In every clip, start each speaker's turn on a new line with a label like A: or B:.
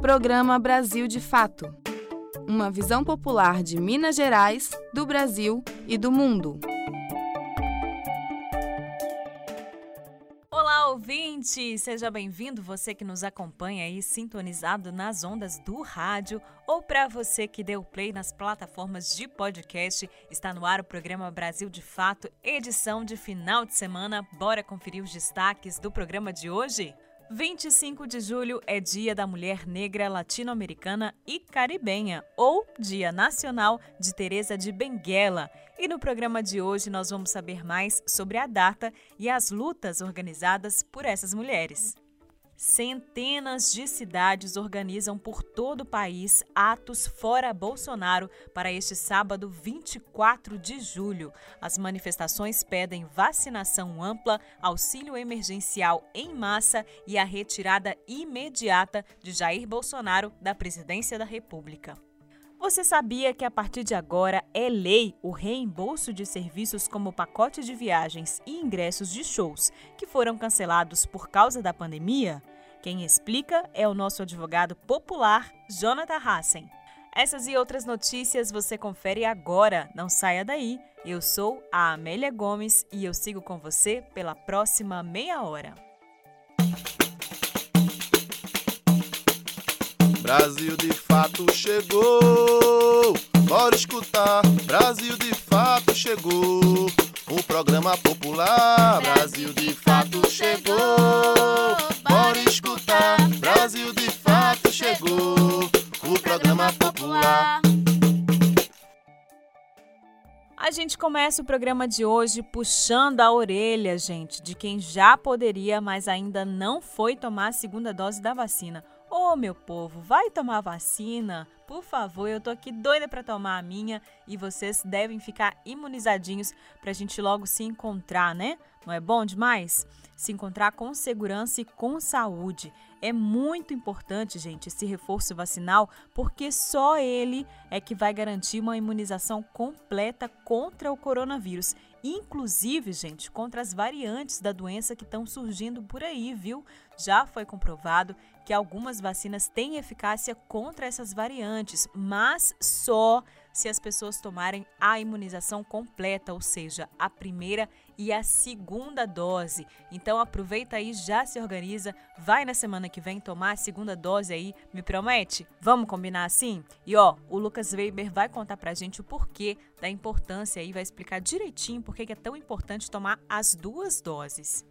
A: Programa Brasil de Fato uma visão popular de Minas Gerais, do Brasil e do mundo.
B: Olá, ouvinte! Seja bem-vindo, você que nos acompanha aí sintonizado nas ondas do rádio ou para você que deu play nas plataformas de podcast. Está no ar o programa Brasil de Fato, edição de final de semana. Bora conferir os destaques do programa de hoje? 25 de julho é Dia da Mulher Negra Latino-Americana e Caribenha, ou Dia Nacional de Teresa de Benguela. E no programa de hoje nós vamos saber mais sobre a data e as lutas organizadas por essas mulheres. Centenas de cidades organizam por todo o país atos fora Bolsonaro para este sábado 24 de julho. As manifestações pedem vacinação ampla, auxílio emergencial em massa e a retirada imediata de Jair Bolsonaro da presidência da República. Você sabia que a partir de agora é lei o reembolso de serviços como pacote de viagens e ingressos de shows que foram cancelados por causa da pandemia? Quem explica é o nosso advogado popular, Jonathan Hassen. Essas e outras notícias você confere agora, não saia daí. Eu sou a Amélia Gomes e eu sigo com você pela próxima meia hora.
C: Brasil de fato chegou. Bora escutar. Brasil de fato chegou. O programa popular. Brasil de fato chegou. Bora escutar. Brasil de fato chegou. O programa popular.
B: A gente começa o programa de hoje puxando a orelha, gente, de quem já poderia, mas ainda não foi tomar a segunda dose da vacina. Ô, oh, meu povo, vai tomar vacina? Por favor, eu tô aqui doida para tomar a minha e vocês devem ficar imunizadinhos pra gente logo se encontrar, né? Não é bom demais? Se encontrar com segurança e com saúde. É muito importante, gente, esse reforço vacinal, porque só ele é que vai garantir uma imunização completa contra o coronavírus inclusive, gente, contra as variantes da doença que estão surgindo por aí, viu? Já foi comprovado que algumas vacinas têm eficácia contra essas variantes, mas só se as pessoas tomarem a imunização completa, ou seja, a primeira e a segunda dose. Então aproveita aí, já se organiza, vai na semana que vem tomar a segunda dose aí, me promete? Vamos combinar assim? E ó, o Lucas Weber vai contar pra gente o porquê da importância aí, vai explicar direitinho por que é tão importante tomar as duas doses.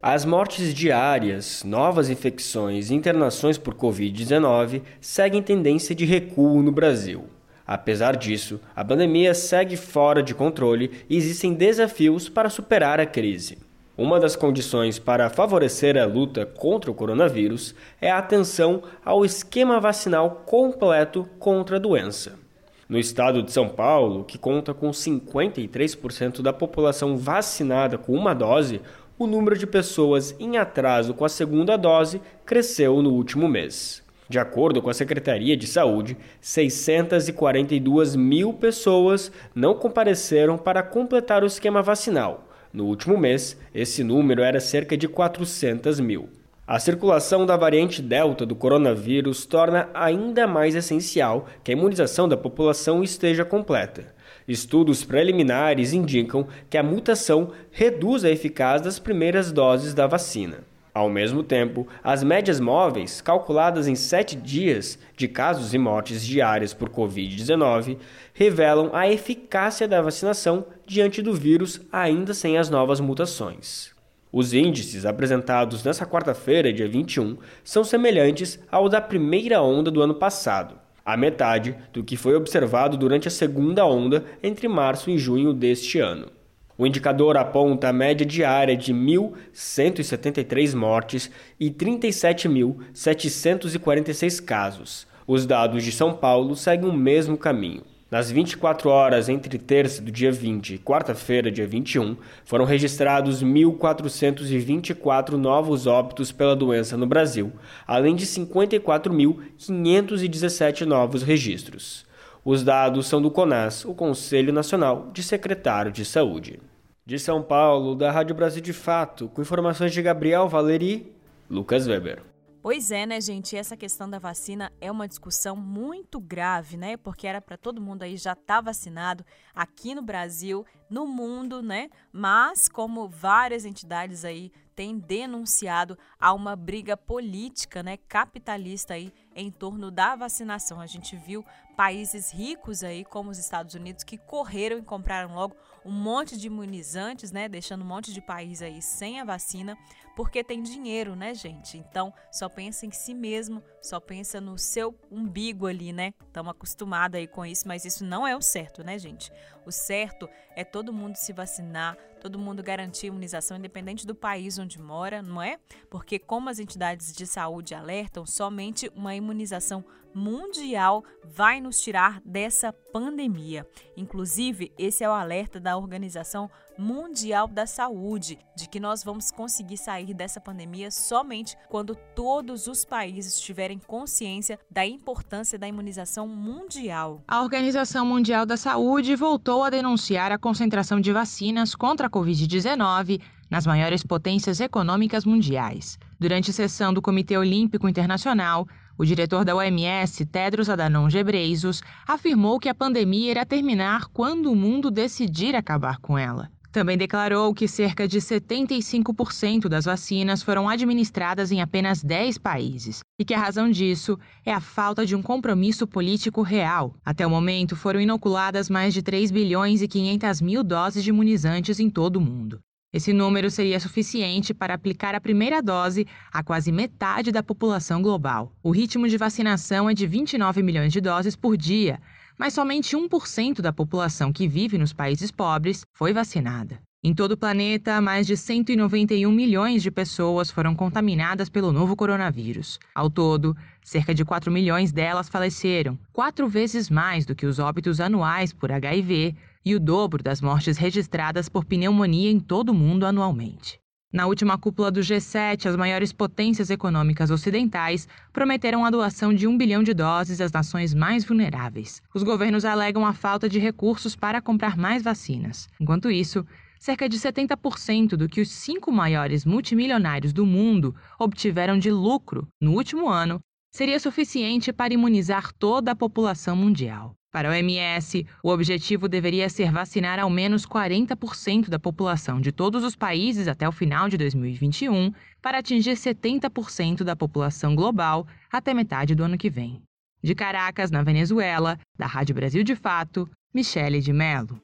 D: As mortes diárias, novas infecções e internações por Covid-19 seguem tendência de recuo no Brasil. Apesar disso, a pandemia segue fora de controle e existem desafios para superar a crise. Uma das condições para favorecer a luta contra o coronavírus é a atenção ao esquema vacinal completo contra a doença. No estado de São Paulo, que conta com 53% da população vacinada com uma dose, o número de pessoas em atraso com a segunda dose cresceu no último mês. De acordo com a Secretaria de Saúde, 642 mil pessoas não compareceram para completar o esquema vacinal. No último mês, esse número era cerca de 400 mil. A circulação da variante Delta do coronavírus torna ainda mais essencial que a imunização da população esteja completa. Estudos preliminares indicam que a mutação reduz a eficácia das primeiras doses da vacina. Ao mesmo tempo, as médias móveis, calculadas em sete dias de casos e mortes diárias por Covid-19, revelam a eficácia da vacinação diante do vírus ainda sem as novas mutações. Os índices apresentados nesta quarta-feira, dia 21, são semelhantes aos da primeira onda do ano passado, a metade do que foi observado durante a segunda onda entre março e junho deste ano. O indicador aponta a média diária de 1.173 mortes e 37.746 casos. Os dados de São Paulo seguem o mesmo caminho. Nas 24 horas entre terça do dia 20 e quarta-feira, dia 21, foram registrados 1.424 novos óbitos pela doença no Brasil, além de 54.517 novos registros. Os dados são do CONAS, o Conselho Nacional de Secretário de Saúde. De São Paulo, da Rádio Brasil de Fato, com informações de Gabriel Valeri, Lucas Weber.
B: Pois é, né, gente? Essa questão da vacina é uma discussão muito grave, né? Porque era para todo mundo aí já estar tá vacinado aqui no Brasil, no mundo, né? Mas como várias entidades aí têm denunciado há uma briga política, né, capitalista aí em torno da vacinação. A gente viu países ricos aí, como os Estados Unidos, que correram e compraram logo um monte de imunizantes, né, deixando um monte de país aí sem a vacina, porque tem dinheiro, né, gente? Então, só pensa em si mesmo, só pensa no seu umbigo ali, né? Estamos acostumados aí com isso, mas isso não é o certo, né, gente? O certo é todo mundo se vacinar, todo mundo garantir imunização, independente do país onde mora, não é? Porque, como as entidades de saúde alertam, somente uma imunização mundial vai nos tirar dessa pandemia. Inclusive, esse é o alerta da Organização Mundial da Saúde de que nós vamos conseguir sair dessa pandemia somente quando todos os países tiverem consciência da importância da imunização mundial.
E: A Organização Mundial da Saúde voltou a denunciar a concentração de vacinas contra a Covid-19 nas maiores potências econômicas mundiais. Durante sessão do Comitê Olímpico Internacional, o diretor da OMS, Tedros Adhanom Ghebreyesus, afirmou que a pandemia irá terminar quando o mundo decidir acabar com ela. Também declarou que cerca de 75% das vacinas foram administradas em apenas 10 países e que a razão disso é a falta de um compromisso político real. Até o momento, foram inoculadas mais de 3 bilhões e 500 mil doses de imunizantes em todo o mundo. Esse número seria suficiente para aplicar a primeira dose a quase metade da população global. O ritmo de vacinação é de 29 milhões de doses por dia, mas somente 1% da população que vive nos países pobres foi vacinada. Em todo o planeta, mais de 191 milhões de pessoas foram contaminadas pelo novo coronavírus. Ao todo, cerca de 4 milhões delas faleceram, quatro vezes mais do que os óbitos anuais por HIV, e o dobro das mortes registradas por pneumonia em todo o mundo anualmente. Na última cúpula do G7, as maiores potências econômicas ocidentais prometeram a doação de um bilhão de doses às nações mais vulneráveis. Os governos alegam a falta de recursos para comprar mais vacinas. Enquanto isso, cerca de 70% do que os cinco maiores multimilionários do mundo obtiveram de lucro no último ano seria suficiente para imunizar toda a população mundial. Para a OMS, o objetivo deveria ser vacinar ao menos 40% da população de todos os países até o final de 2021, para atingir 70% da população global até metade do ano que vem. De Caracas, na Venezuela, da Rádio Brasil de Fato, Michele de Mello.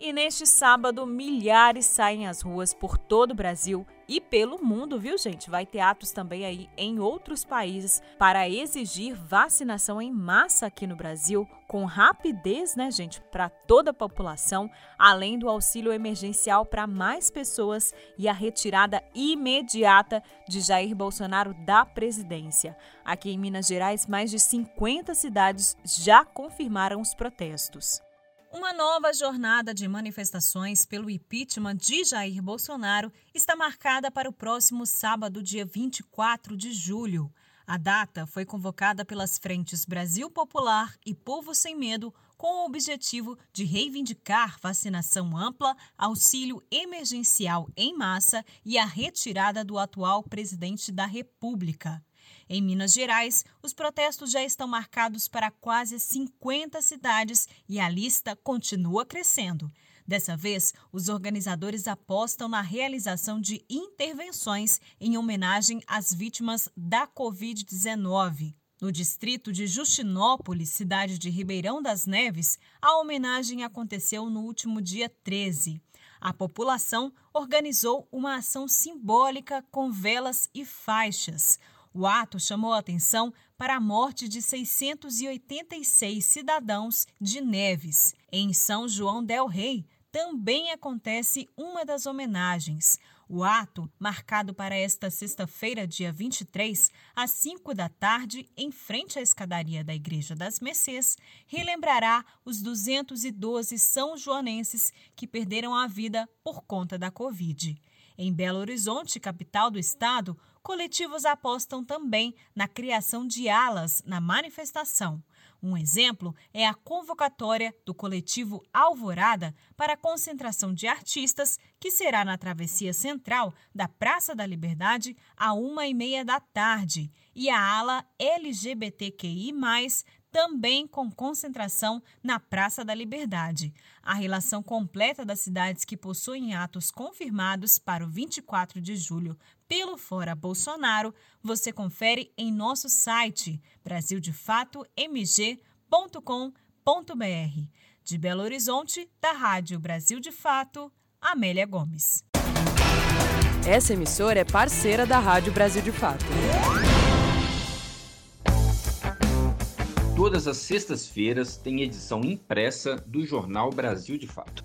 B: E neste sábado, milhares saem às ruas por todo o Brasil e pelo mundo, viu, gente? Vai ter atos também aí em outros países para exigir vacinação em massa aqui no Brasil, com rapidez, né, gente, para toda a população, além do auxílio emergencial para mais pessoas e a retirada imediata de Jair Bolsonaro da presidência. Aqui em Minas Gerais, mais de 50 cidades já confirmaram os protestos. Uma nova jornada de manifestações pelo impeachment de Jair Bolsonaro está marcada para o próximo sábado, dia 24 de julho. A data foi convocada pelas frentes Brasil Popular e Povo Sem Medo com o objetivo de reivindicar vacinação ampla, auxílio emergencial em massa e a retirada do atual presidente da República. Em Minas Gerais, os protestos já estão marcados para quase 50 cidades e a lista continua crescendo. Dessa vez, os organizadores apostam na realização de intervenções em homenagem às vítimas da Covid-19. No distrito de Justinópolis, cidade de Ribeirão das Neves, a homenagem aconteceu no último dia 13. A população organizou uma ação simbólica com velas e faixas. O ato chamou a atenção para a morte de 686 cidadãos de Neves. Em São João del Rei também acontece uma das homenagens. O ato, marcado para esta sexta-feira, dia 23, às 5 da tarde, em frente à escadaria da Igreja das Mercês, relembrará os 212 são joanenses que perderam a vida por conta da Covid. Em Belo Horizonte, capital do estado, coletivos apostam também na criação de alas na manifestação. Um exemplo é a convocatória do coletivo Alvorada para a concentração de artistas, que será na travessia central da Praça da Liberdade, a uma e meia da tarde, e a ala LGBTQI, também com concentração na Praça da Liberdade. A relação completa das cidades que possuem atos confirmados para o 24 de julho pelo Fora Bolsonaro você confere em nosso site brasildefatomg.com.br. De Belo Horizonte, da Rádio Brasil de Fato, Amélia Gomes.
A: Essa emissora é parceira da Rádio Brasil de Fato.
F: Todas as sextas-feiras tem edição impressa do jornal Brasil de Fato,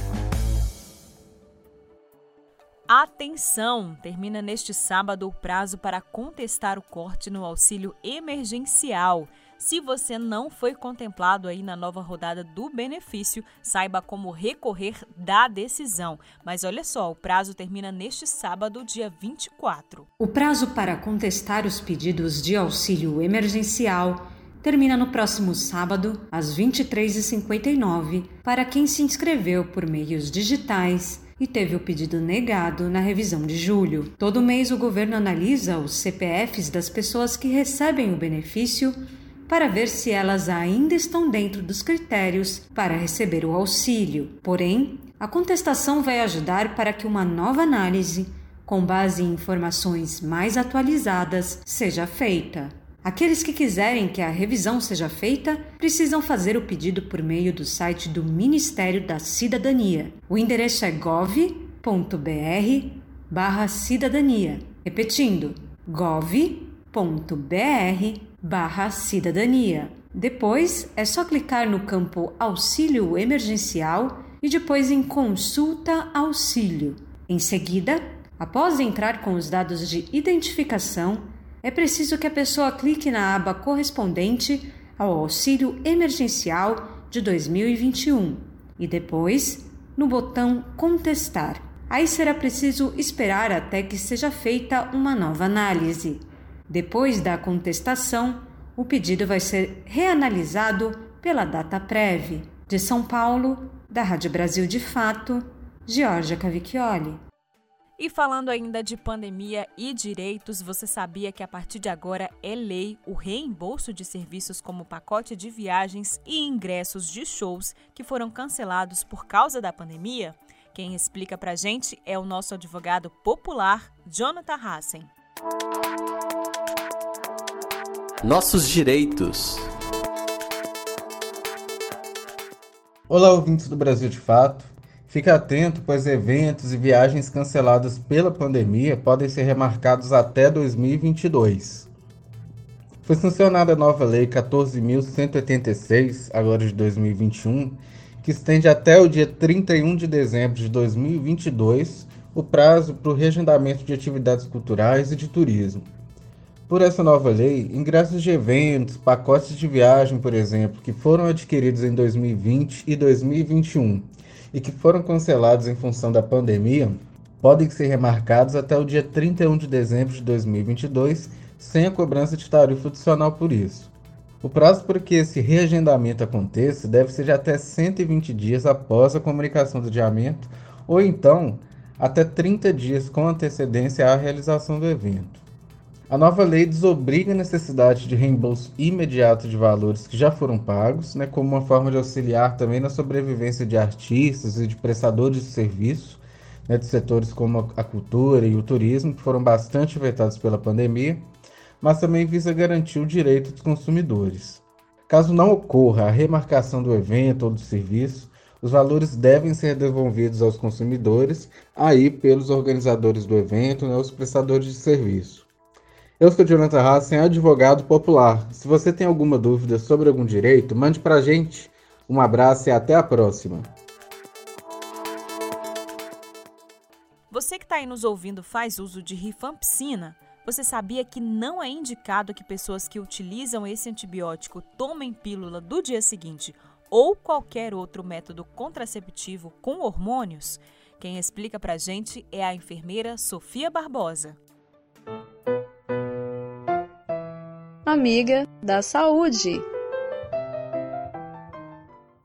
B: Atenção! Termina neste sábado o prazo para contestar o corte no auxílio emergencial. Se você não foi contemplado aí na nova rodada do benefício, saiba como recorrer da decisão. Mas olha só, o prazo termina neste sábado, dia 24.
G: O prazo para contestar os pedidos de auxílio emergencial termina no próximo sábado, às 23h59, para quem se inscreveu por meios digitais e teve o pedido negado na revisão de julho. Todo mês o governo analisa os CPFs das pessoas que recebem o benefício para ver se elas ainda estão dentro dos critérios para receber o auxílio. Porém, a contestação vai ajudar para que uma nova análise, com base em informações mais atualizadas, seja feita. Aqueles que quiserem que a revisão seja feita precisam fazer o pedido por meio do site do Ministério da Cidadania. O endereço é gov.br/cidadania. Repetindo, gov.br barra cidadania. Depois é só clicar no campo Auxílio Emergencial e depois em Consulta Auxílio. Em seguida, após entrar com os dados de identificação, é preciso que a pessoa clique na aba correspondente ao auxílio emergencial de 2021 e depois no botão Contestar. Aí será preciso esperar até que seja feita uma nova análise. Depois da contestação, o pedido vai ser reanalisado pela data prévia. De São Paulo, da Rádio Brasil de Fato, Georgia Cavicchioli.
B: E falando ainda de pandemia e direitos, você sabia que a partir de agora é lei o reembolso de serviços como pacote de viagens e ingressos de shows que foram cancelados por causa da pandemia? Quem explica pra gente é o nosso advogado popular, Jonathan Hassen.
H: Nossos direitos.
I: Olá, ouvintes do Brasil de Fato. Fique atento, pois eventos e viagens cancelados pela pandemia podem ser remarcados até 2022. Foi sancionada a nova Lei 14.186, agora de 2021, que estende até o dia 31 de dezembro de 2022 o prazo para o reagendamento de atividades culturais e de turismo. Por essa nova lei, ingressos de eventos, pacotes de viagem, por exemplo, que foram adquiridos em 2020 e 2021 e que foram cancelados em função da pandemia, podem ser remarcados até o dia 31 de dezembro de 2022, sem a cobrança de tarifa adicional por isso. O prazo para que esse reagendamento aconteça deve ser de até 120 dias após a comunicação do adiamento, ou então até 30 dias com antecedência à realização do evento. A nova lei desobriga a necessidade de reembolso imediato de valores que já foram pagos, né, como uma forma de auxiliar também na sobrevivência de artistas e de prestadores de serviço, né, de setores como a cultura e o turismo, que foram bastante afetados pela pandemia, mas também visa garantir o direito dos consumidores. Caso não ocorra a remarcação do evento ou do serviço, os valores devem ser devolvidos aos consumidores, aí pelos organizadores do evento, né, os prestadores de serviço. Eu sou Jonathan Hassen, advogado popular. Se você tem alguma dúvida sobre algum direito, mande para a gente. Um abraço e até a próxima.
B: Você que está aí nos ouvindo faz uso de rifampicina? Você sabia que não é indicado que pessoas que utilizam esse antibiótico tomem pílula do dia seguinte ou qualquer outro método contraceptivo com hormônios? Quem explica pra gente é a enfermeira Sofia Barbosa.
J: Amiga da saúde.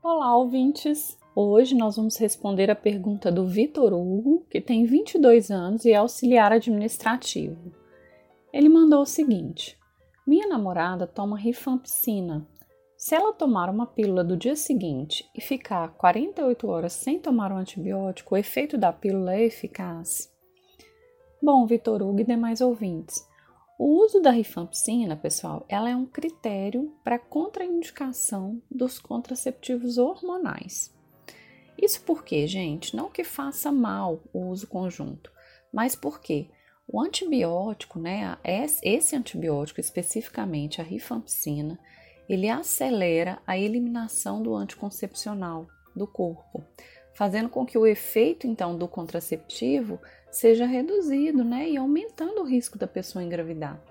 J: Olá, ouvintes. Hoje nós vamos responder a pergunta do Vitor Hugo, que tem 22 anos e é auxiliar administrativo. Ele mandou o seguinte: Minha namorada toma rifampicina. Se ela tomar uma pílula do dia seguinte e ficar 48 horas sem tomar um antibiótico, o efeito da pílula é eficaz? Bom, Vitor Hugo e demais ouvintes, o uso da rifampicina, pessoal, ela é um critério para contraindicação dos contraceptivos hormonais. Isso porque, gente, não que faça mal o uso conjunto, mas porque o antibiótico, né, esse antibiótico especificamente a rifampicina, ele acelera a eliminação do anticoncepcional do corpo, fazendo com que o efeito então do contraceptivo seja reduzido, né, e aumentando o risco da pessoa engravidar.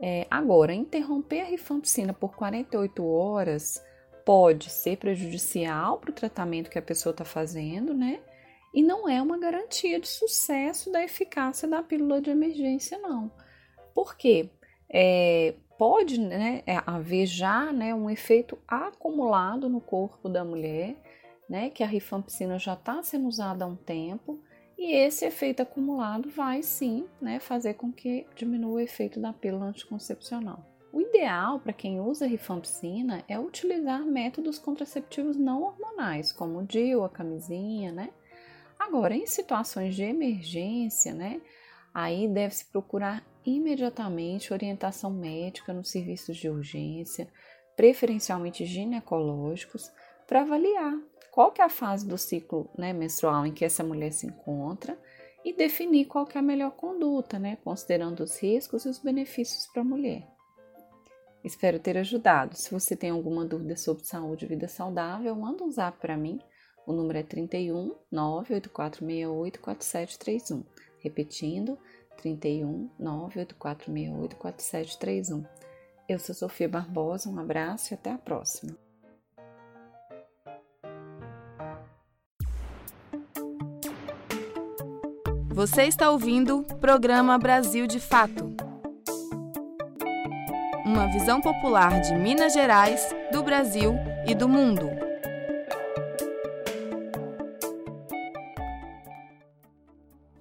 J: É, agora, interromper a rifampicina por 48 horas pode ser prejudicial para o tratamento que a pessoa está fazendo, né? e não é uma garantia de sucesso da eficácia da pílula de emergência, não. Por quê? É, pode né, é, haver já né, um efeito acumulado no corpo da mulher, né, que a rifampicina já está sendo usada há um tempo, e esse efeito acumulado vai sim né, fazer com que diminua o efeito da pílula anticoncepcional. O ideal para quem usa rifampicina é utilizar métodos contraceptivos não hormonais, como o DIU, a camisinha, né? Agora, em situações de emergência, né, aí deve-se procurar imediatamente orientação médica nos serviços de urgência, preferencialmente ginecológicos, para avaliar qual que é a fase do ciclo né, menstrual em que essa mulher se encontra e definir qual que é a melhor conduta, né, considerando os riscos e os benefícios para a mulher. Espero ter ajudado. Se você tem alguma dúvida sobre saúde e vida saudável, manda um zap para mim o número é 31 98468 4731. Repetindo, 31 98468 4731. Eu sou Sofia Barbosa, um abraço e até a próxima.
A: Você está ouvindo o programa Brasil de Fato. Uma visão popular de Minas Gerais, do Brasil e do mundo.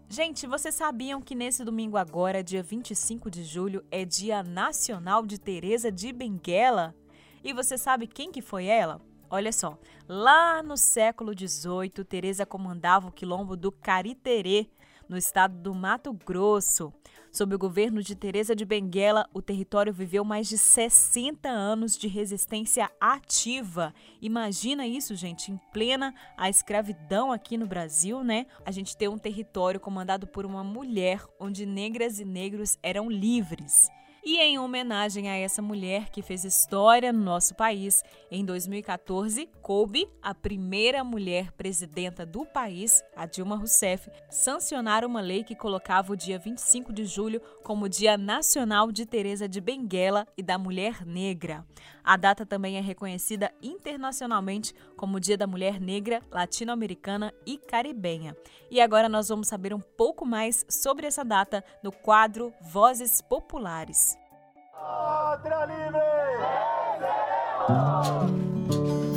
B: Gente, vocês sabiam que nesse domingo agora, dia 25 de julho, é Dia Nacional de Teresa de Benguela? E você sabe quem que foi ela? Olha só, lá no século XVIII, Teresa comandava o quilombo do Cariterê, no estado do Mato Grosso. Sob o governo de Teresa de Benguela, o território viveu mais de 60 anos de resistência ativa. Imagina isso, gente, em plena a escravidão aqui no Brasil, né? A gente tem um território comandado por uma mulher onde negras e negros eram livres. E em homenagem a essa mulher que fez história no nosso país, em 2014, coube a primeira mulher presidenta do país, a Dilma Rousseff, sancionar uma lei que colocava o dia 25 de julho como Dia Nacional de Teresa de Benguela e da Mulher Negra. A data também é reconhecida internacionalmente como Dia da Mulher Negra, Latino-Americana e Caribenha. E agora nós vamos saber um pouco mais sobre essa data no quadro Vozes Populares.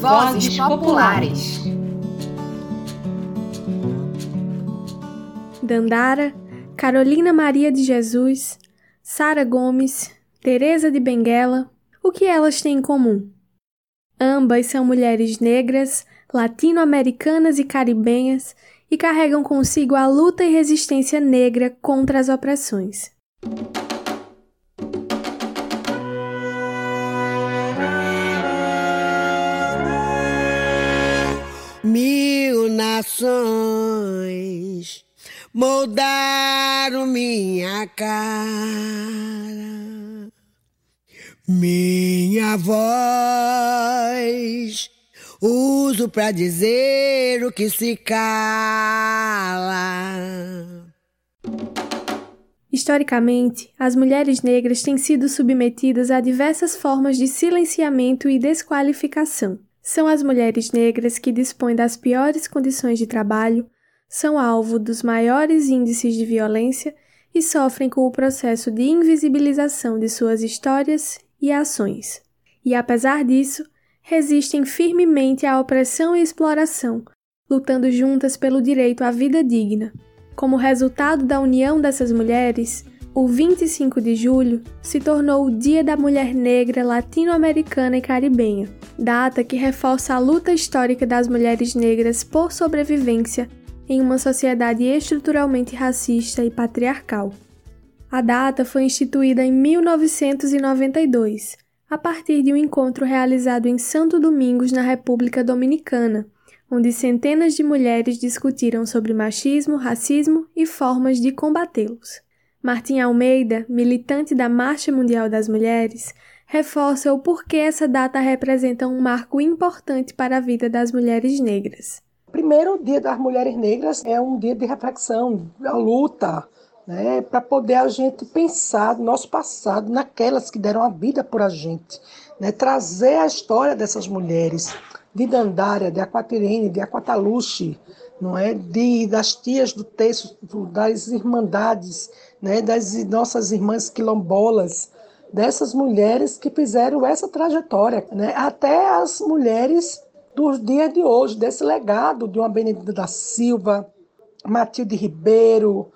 K: Vozes Populares.
L: Dandara, Carolina Maria de Jesus, Sara Gomes, Teresa de Benguela, o que elas têm em comum? Ambas são mulheres negras, latino-americanas e caribenhas e carregam consigo a luta e resistência negra contra as opressões.
M: Mil nações moldaram minha cara minha voz uso pra dizer o que se cala.
L: Historicamente, as mulheres negras têm sido submetidas a diversas formas de silenciamento e desqualificação. São as mulheres negras que dispõem das piores condições de trabalho, são alvo dos maiores índices de violência e sofrem com o processo de invisibilização de suas histórias e ações. E apesar disso, resistem firmemente à opressão e exploração, lutando juntas pelo direito à vida digna. Como resultado da união dessas mulheres, o 25 de julho se tornou o Dia da Mulher Negra Latino-Americana e Caribenha, data que reforça a luta histórica das mulheres negras por sobrevivência em uma sociedade estruturalmente racista e patriarcal. A data foi instituída em 1992, a partir de um encontro realizado em Santo Domingos, na República Dominicana, onde centenas de mulheres discutiram sobre machismo, racismo e formas de combatê-los. Martim Almeida, militante da Marcha Mundial das Mulheres, reforça o porquê essa data representa um marco importante para a vida das mulheres negras.
N: Primeiro, o Dia das Mulheres Negras é um dia de reflexão, a luta, né, para poder a gente pensar no nosso passado, naquelas que deram a vida por a gente, né, trazer a história dessas mulheres, de Dandária, de Aquatirene, de Aquataluche, não é, de das tias do texto, das irmandades, né, das nossas irmãs quilombolas, dessas mulheres que fizeram essa trajetória, né, até as mulheres dos dias de hoje, desse legado de uma Benedita da Silva, Matilde Ribeiro,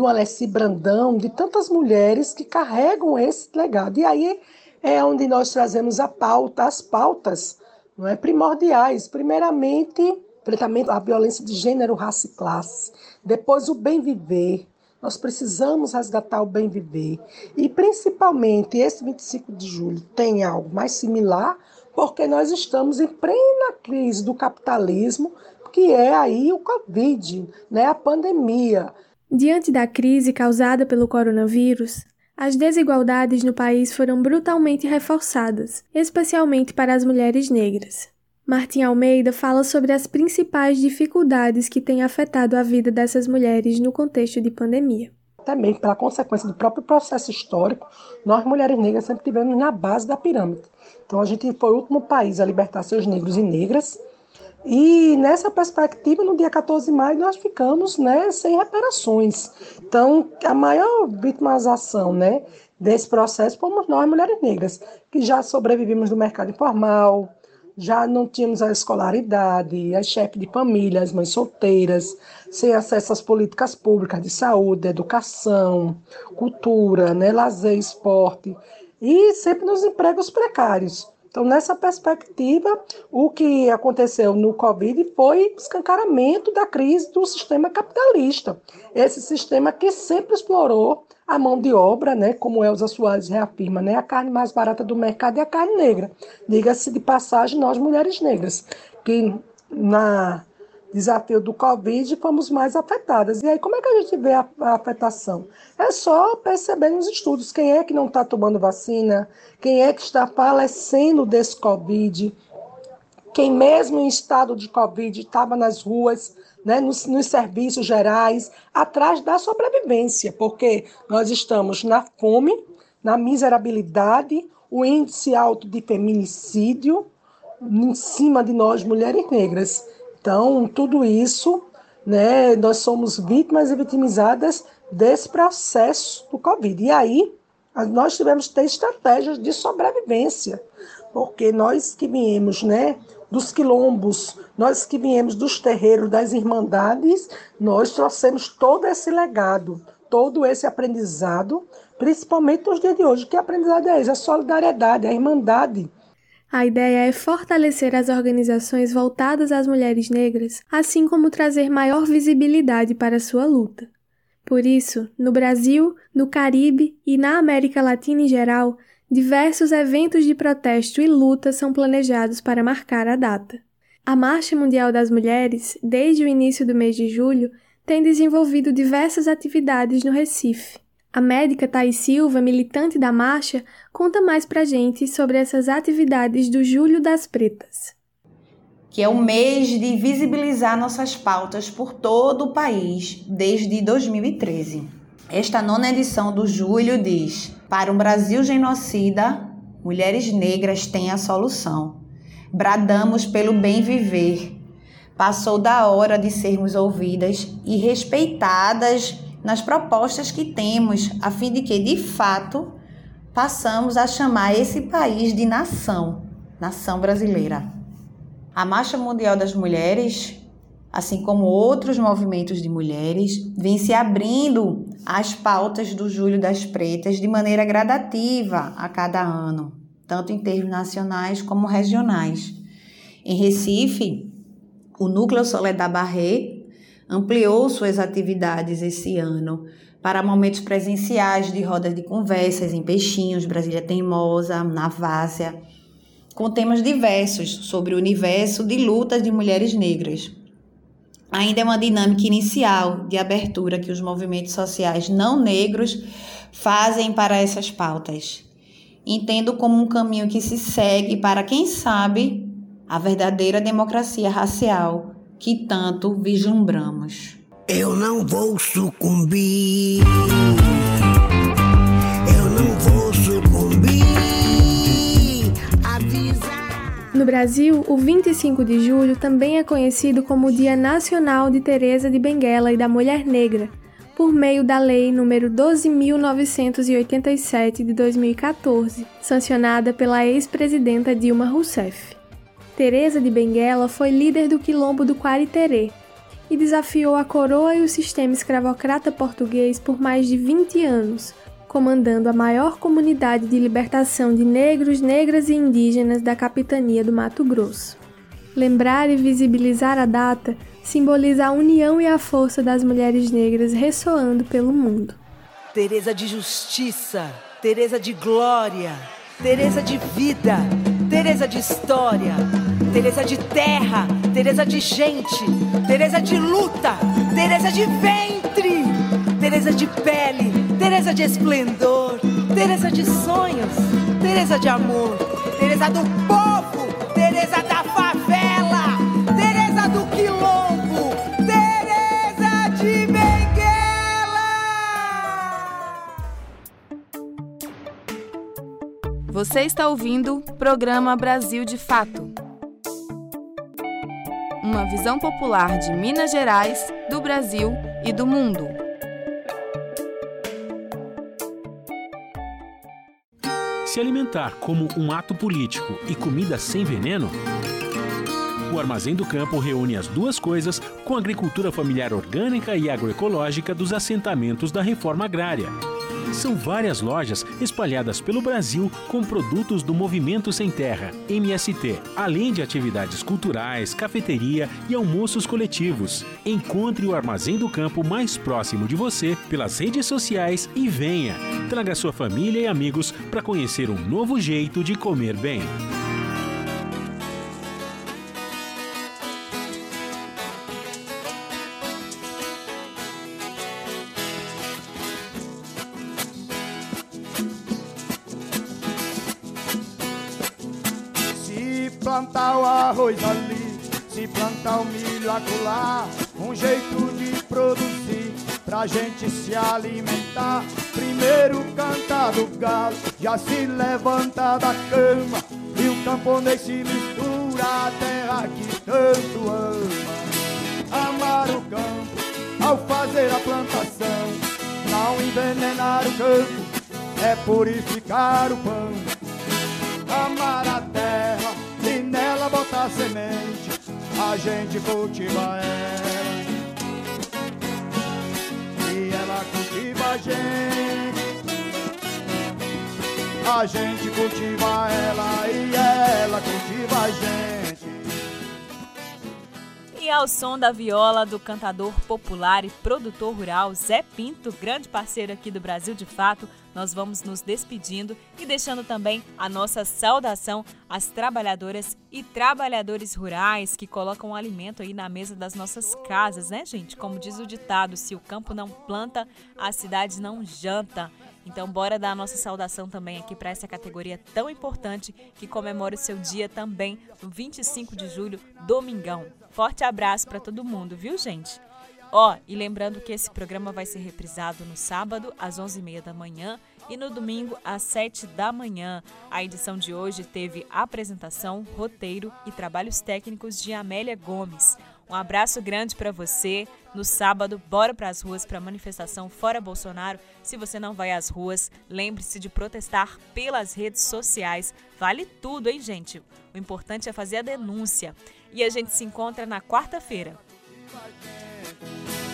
N: uma Alessi Brandão, de tantas mulheres que carregam esse legado. E aí é onde nós trazemos a pauta, as pautas não é, primordiais. Primeiramente, tratamento a violência de gênero, raça e classe. Depois, o bem viver. Nós precisamos resgatar o bem viver. E, principalmente, esse 25 de julho tem algo mais similar, porque nós estamos em plena crise do capitalismo, que é aí o Covid, né, a pandemia.
L: Diante da crise causada pelo coronavírus, as desigualdades no país foram brutalmente reforçadas, especialmente para as mulheres negras. Martim Almeida fala sobre as principais dificuldades que têm afetado a vida dessas mulheres no contexto de pandemia.
N: Também, pela consequência do próprio processo histórico, nós mulheres negras sempre tivemos na base da pirâmide. Então a gente foi o último país a libertar seus negros e negras. E nessa perspectiva, no dia 14 de maio, nós ficamos né, sem reparações. Então, a maior vitimização né, desse processo fomos nós, mulheres negras, que já sobrevivemos no mercado informal, já não tínhamos a escolaridade, as chefes de família, as mães solteiras, sem acesso às políticas públicas de saúde, educação, cultura, né, lazer, esporte e sempre nos empregos precários. Então, nessa perspectiva, o que aconteceu no Covid foi escancaramento da crise do sistema capitalista. Esse sistema que sempre explorou a mão de obra, né, como Elza Soares reafirma, né, a carne mais barata do mercado é a carne negra. Diga-se de passagem, nós mulheres negras, que na desafio do Covid, fomos mais afetadas. E aí, como é que a gente vê a, a afetação? É só perceber nos estudos quem é que não está tomando vacina, quem é que está falecendo desse Covid, quem mesmo em estado de Covid estava nas ruas, né, nos, nos, serviços gerais, atrás da sobrevivência, porque nós estamos na fome, na miserabilidade, o índice alto de feminicídio em cima de nós, mulheres negras. Então, tudo isso, né, nós somos vítimas e vitimizadas desse processo do Covid. E aí, nós tivemos que ter estratégias de sobrevivência, porque nós que viemos, né, dos quilombos, nós que viemos dos terreiros, das irmandades, nós trouxemos todo esse legado, todo esse aprendizado, principalmente nos dias de hoje. Que aprendizado é esse? A solidariedade, a irmandade
L: a ideia é fortalecer as organizações voltadas às mulheres negras, assim como trazer maior visibilidade para sua luta. Por isso, no Brasil, no Caribe e na América Latina em geral, diversos eventos de protesto e luta são planejados para marcar a data. A Marcha Mundial das Mulheres, desde o início do mês de julho, tem desenvolvido diversas atividades no Recife. A médica Thais Silva, militante da marcha, conta mais pra gente sobre essas atividades do Julho das Pretas.
O: que é o mês de visibilizar nossas pautas por todo o país desde 2013. Esta nona edição do Julho diz: Para um Brasil genocida, mulheres negras têm a solução. Bradamos pelo bem viver. Passou da hora de sermos ouvidas e respeitadas nas propostas que temos, a fim de que, de fato, passamos a chamar esse país de nação, nação brasileira. A Marcha Mundial das Mulheres, assim como outros movimentos de mulheres, vem se abrindo às pautas do Julho das Pretas de maneira gradativa a cada ano, tanto em termos nacionais como regionais. Em Recife, o Núcleo Soledad Barré ampliou suas atividades esse ano para momentos presenciais de rodas de conversas em Peixinhos, Brasília Teimosa, na Várzea, com temas diversos sobre o universo de lutas de mulheres negras. Ainda é uma dinâmica inicial de abertura que os movimentos sociais não negros fazem para essas pautas. Entendo como um caminho que se segue para, quem sabe, a verdadeira democracia racial que tanto vislumbramos.
M: Eu não vou sucumbir.
L: No Brasil, o 25 de julho também é conhecido como o Dia Nacional de Teresa de Benguela e da Mulher Negra, por meio da Lei nº 12.987 de 2014, sancionada pela ex-presidenta Dilma Rousseff. Teresa de Benguela foi líder do quilombo do Quariterê e desafiou a coroa e o sistema escravocrata português por mais de 20 anos, comandando a maior comunidade de libertação de negros, negras e indígenas da capitania do Mato Grosso. Lembrar e visibilizar a data simboliza a união e a força das mulheres negras ressoando pelo mundo.
P: Teresa de justiça, Teresa de glória, Teresa de vida, Teresa de história, Teresa de terra, Teresa de gente, Teresa de luta, Teresa de ventre, Teresa de pele, Teresa de esplendor, Teresa de sonhos, Teresa de amor, Teresa do povo, Teresa da favela, Teresa do quilombo, Teresa de Benguela.
A: Você está ouvindo o programa Brasil de Fato. Uma visão popular de Minas Gerais, do Brasil e do mundo.
Q: Se alimentar como um ato político e comida sem veneno? O Armazém do Campo reúne as duas coisas com a agricultura familiar orgânica e agroecológica dos assentamentos da reforma agrária. São várias lojas espalhadas pelo Brasil com produtos do Movimento Sem Terra, MST, além de atividades culturais, cafeteria e almoços coletivos. Encontre o Armazém do Campo mais próximo de você pelas redes sociais e venha! Traga sua família e amigos para conhecer um novo jeito de comer bem.
R: Pra gente se alimentar. Primeiro cantar do galo, já se levanta da cama, e o camponês se mistura à terra que tanto ama. Amar o campo ao fazer a plantação, não envenenar o campo, é purificar o pão. Amar a terra e nela botar semente, a gente cultiva ela. Cultiva a gente. A gente cultiva ela e ela cultiva a gente.
B: E ao som da viola do cantador popular e produtor rural Zé Pinto, grande parceiro aqui do Brasil de Fato, nós vamos nos despedindo e deixando também a nossa saudação às trabalhadoras e trabalhadores rurais que colocam alimento aí na mesa das nossas casas, né, gente? Como diz o ditado, se o campo não planta, a cidade não janta. Então, bora dar a nossa saudação também aqui para essa categoria tão importante que comemora o seu dia também no 25 de julho, domingão. Forte abraço para todo mundo, viu, gente? Ó, oh, e lembrando que esse programa vai ser reprisado no sábado, às 11h30 da manhã, e no domingo, às 7 da manhã. A edição de hoje teve apresentação, roteiro e trabalhos técnicos de Amélia Gomes. Um abraço grande para você. No sábado, bora para as ruas para a manifestação Fora Bolsonaro. Se você não vai às ruas, lembre-se de protestar pelas redes sociais. Vale tudo, hein, gente? O importante é fazer a denúncia. E a gente se encontra na quarta-feira. like that.